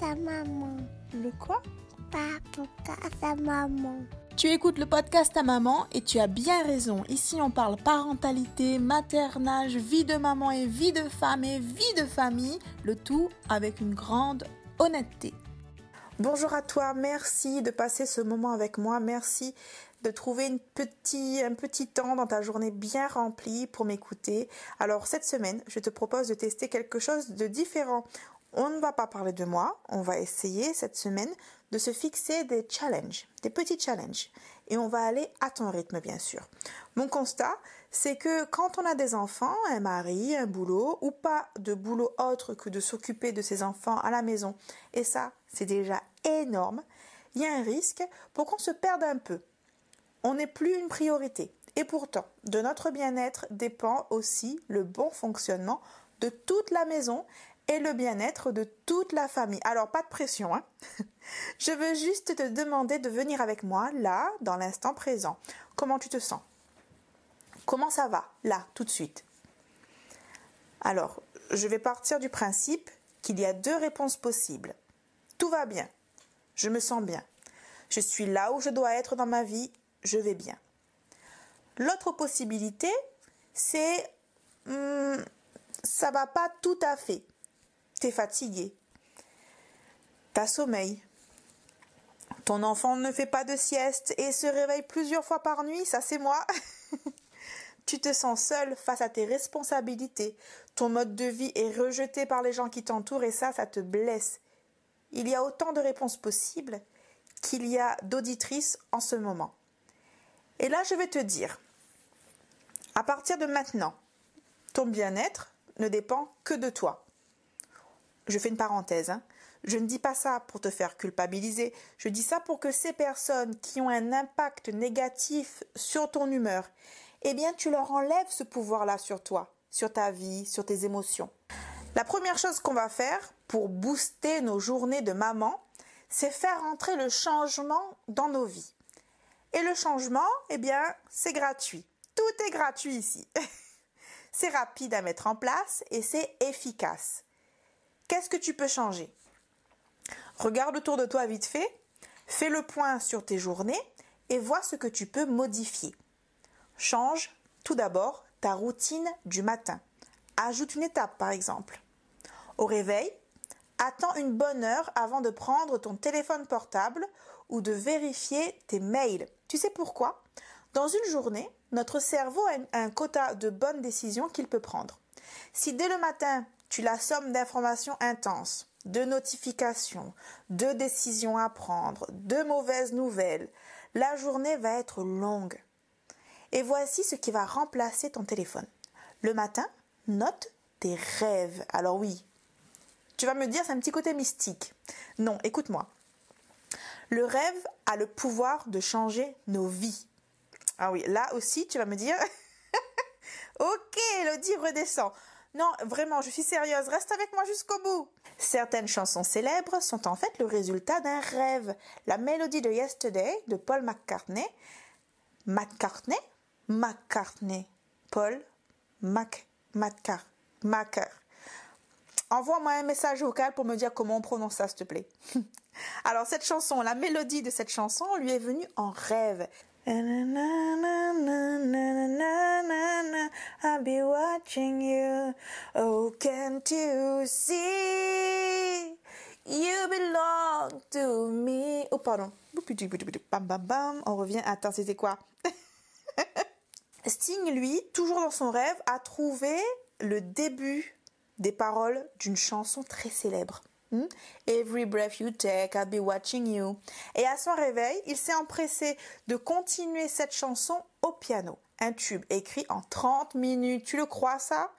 Sa maman Le quoi? Sa maman Tu écoutes le podcast à maman et tu as bien raison. Ici, on parle parentalité, maternage, vie de maman et vie de femme et vie de famille, le tout avec une grande honnêteté. Bonjour à toi, merci de passer ce moment avec moi, merci de trouver une petit, un petit temps dans ta journée bien remplie pour m'écouter. Alors cette semaine, je te propose de tester quelque chose de différent. On ne va pas parler de moi, on va essayer cette semaine de se fixer des challenges, des petits challenges. Et on va aller à ton rythme, bien sûr. Mon constat, c'est que quand on a des enfants, un mari, un boulot, ou pas de boulot autre que de s'occuper de ses enfants à la maison, et ça, c'est déjà énorme, il y a un risque pour qu'on se perde un peu. On n'est plus une priorité. Et pourtant, de notre bien-être dépend aussi le bon fonctionnement de toute la maison et le bien-être de toute la famille. Alors, pas de pression, hein Je veux juste te demander de venir avec moi, là, dans l'instant présent. Comment tu te sens? Comment ça va, là, tout de suite? Alors, je vais partir du principe qu'il y a deux réponses possibles. Tout va bien. Je me sens bien. Je suis là où je dois être dans ma vie. Je vais bien. L'autre possibilité, c'est hmm, ça va pas tout à fait. T'es fatigué. T'as sommeil. Ton enfant ne fait pas de sieste et se réveille plusieurs fois par nuit, ça c'est moi. tu te sens seul face à tes responsabilités. Ton mode de vie est rejeté par les gens qui t'entourent et ça, ça te blesse. Il y a autant de réponses possibles qu'il y a d'auditrices en ce moment. Et là, je vais te dire, à partir de maintenant, ton bien-être ne dépend que de toi. Je fais une parenthèse. Hein. Je ne dis pas ça pour te faire culpabiliser. Je dis ça pour que ces personnes qui ont un impact négatif sur ton humeur, eh bien, tu leur enlèves ce pouvoir-là sur toi, sur ta vie, sur tes émotions. La première chose qu'on va faire pour booster nos journées de maman, c'est faire entrer le changement dans nos vies. Et le changement, eh bien, c'est gratuit. Tout est gratuit ici. c'est rapide à mettre en place et c'est efficace. Qu'est-ce que tu peux changer? Regarde autour de toi vite fait, fais le point sur tes journées et vois ce que tu peux modifier. Change tout d'abord ta routine du matin. Ajoute une étape par exemple. Au réveil, attends une bonne heure avant de prendre ton téléphone portable ou de vérifier tes mails. Tu sais pourquoi? Dans une journée, notre cerveau a un quota de bonnes décisions qu'il peut prendre. Si dès le matin, tu l'assommes d'informations intenses, de notifications, de décisions à prendre, de mauvaises nouvelles, la journée va être longue. Et voici ce qui va remplacer ton téléphone. Le matin, note tes rêves. Alors oui, tu vas me dire c'est un petit côté mystique. Non, écoute-moi. Le rêve a le pouvoir de changer nos vies. Ah oui, là aussi, tu vas me dire Ok, Elodie redescend. Non, vraiment, je suis sérieuse, reste avec moi jusqu'au bout. Certaines chansons célèbres sont en fait le résultat d'un rêve. La mélodie de Yesterday de Paul McCartney. McCartney? McCartney. Paul Mac Macar. Envoie-moi un message vocal pour me dire comment on prononce ça, s'il te plaît. Alors, cette chanson, la mélodie de cette chanson lui est venue en rêve. I'll be watching you. Oh, can't you see? You belong to me. Oh, pardon. Bam, bam, bam. On revient. Attends, c'était quoi? Sting, lui, toujours dans son rêve, a trouvé le début des paroles d'une chanson très célèbre. Hmm? Every breath you take, I'll be watching you. Et à son réveil, il s'est empressé de continuer cette chanson au piano. Un tube écrit en 30 minutes. Tu le crois ça?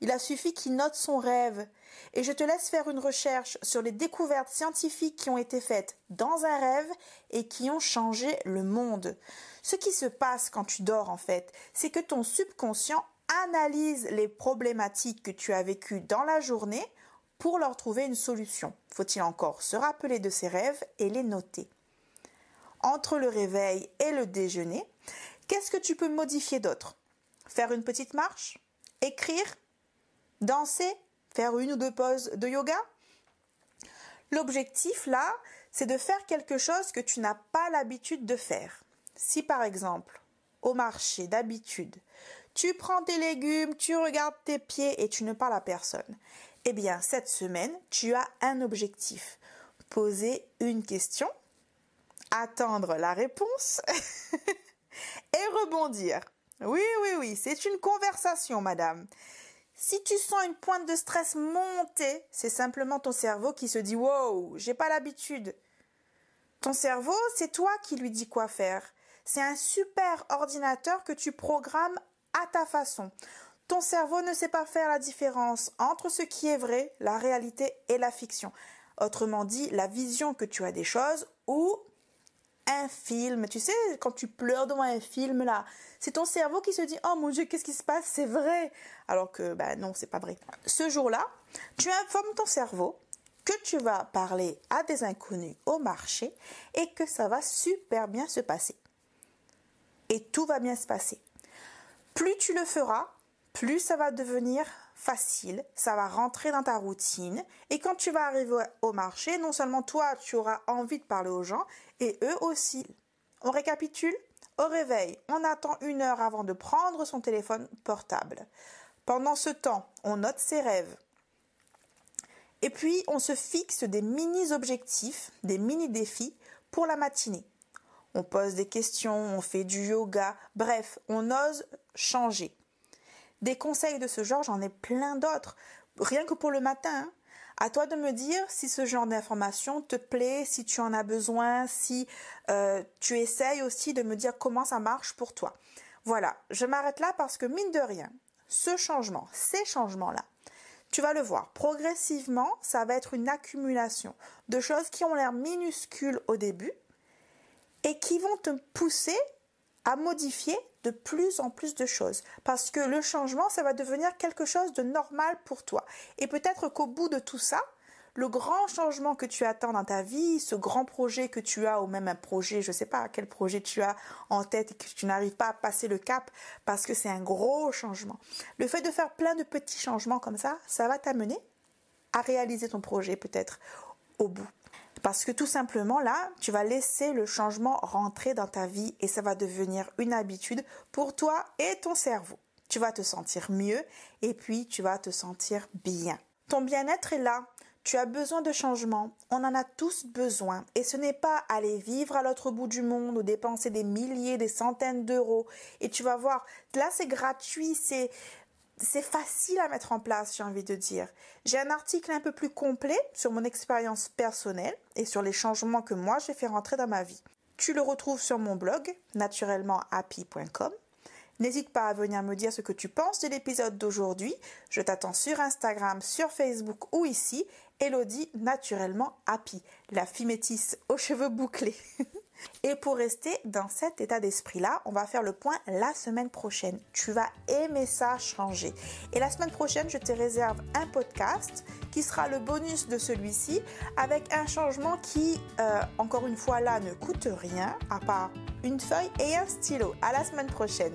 Il a suffi qu'il note son rêve. Et je te laisse faire une recherche sur les découvertes scientifiques qui ont été faites dans un rêve et qui ont changé le monde. Ce qui se passe quand tu dors en fait, c'est que ton subconscient analyse les problématiques que tu as vécues dans la journée pour leur trouver une solution. Faut-il encore se rappeler de ses rêves et les noter? Entre le réveil et le déjeuner, qu'est-ce que tu peux modifier d'autre? Faire une petite marche? Écrire? Danser? Faire une ou deux pauses de yoga? L'objectif là, c'est de faire quelque chose que tu n'as pas l'habitude de faire. Si par exemple, au marché d'habitude, tu prends tes légumes, tu regardes tes pieds et tu ne parles à personne, eh bien cette semaine, tu as un objectif. Poser une question, attendre la réponse et rebondir. Oui, oui, oui, c'est une conversation, madame. Si tu sens une pointe de stress monter, c'est simplement ton cerveau qui se dit Wow, j'ai pas l'habitude. Ton cerveau, c'est toi qui lui dis quoi faire. C'est un super ordinateur que tu programmes à ta façon. Ton cerveau ne sait pas faire la différence entre ce qui est vrai, la réalité et la fiction. Autrement dit, la vision que tu as des choses ou un film. Tu sais, quand tu pleures devant un film, là, c'est ton cerveau qui se dit Oh mon Dieu, qu'est-ce qui se passe? C'est vrai. Alors que, ben non, c'est pas vrai. Ce jour-là, tu informes ton cerveau que tu vas parler à des inconnus au marché et que ça va super bien se passer. Et tout va bien se passer. Plus tu le feras, plus ça va devenir facile, ça va rentrer dans ta routine et quand tu vas arriver au marché, non seulement toi, tu auras envie de parler aux gens et eux aussi. On récapitule Au réveil, on attend une heure avant de prendre son téléphone portable. Pendant ce temps, on note ses rêves. Et puis, on se fixe des mini-objectifs, des mini-défis pour la matinée. On pose des questions, on fait du yoga, bref, on ose changer. Des conseils de ce genre, j'en ai plein d'autres, rien que pour le matin. Hein. À toi de me dire si ce genre d'information te plaît, si tu en as besoin, si euh, tu essayes aussi de me dire comment ça marche pour toi. Voilà, je m'arrête là parce que mine de rien, ce changement, ces changements-là, tu vas le voir, progressivement, ça va être une accumulation de choses qui ont l'air minuscules au début et qui vont te pousser à modifier de plus en plus de choses. Parce que le changement, ça va devenir quelque chose de normal pour toi. Et peut-être qu'au bout de tout ça, le grand changement que tu attends dans ta vie, ce grand projet que tu as, ou même un projet, je ne sais pas quel projet tu as en tête et que tu n'arrives pas à passer le cap parce que c'est un gros changement. Le fait de faire plein de petits changements comme ça, ça va t'amener à réaliser ton projet peut-être au bout. Parce que tout simplement là, tu vas laisser le changement rentrer dans ta vie et ça va devenir une habitude pour toi et ton cerveau. Tu vas te sentir mieux et puis tu vas te sentir bien. Ton bien-être est là. Tu as besoin de changement. On en a tous besoin. Et ce n'est pas aller vivre à l'autre bout du monde ou dépenser des milliers, des centaines d'euros. Et tu vas voir, là c'est gratuit, c'est c'est facile à mettre en place, j'ai envie de dire. J'ai un article un peu plus complet sur mon expérience personnelle et sur les changements que moi j'ai fait rentrer dans ma vie. Tu le retrouves sur mon blog naturellementhappy.com. N'hésite pas à venir me dire ce que tu penses de l'épisode d'aujourd'hui. Je t'attends sur Instagram, sur Facebook ou ici. Elodie naturellement happy, la fille métisse aux cheveux bouclés. Et pour rester dans cet état d'esprit-là, on va faire le point la semaine prochaine. Tu vas aimer ça changer. Et la semaine prochaine, je te réserve un podcast qui sera le bonus de celui-ci avec un changement qui, euh, encore une fois là, ne coûte rien à part une feuille et un stylo. À la semaine prochaine.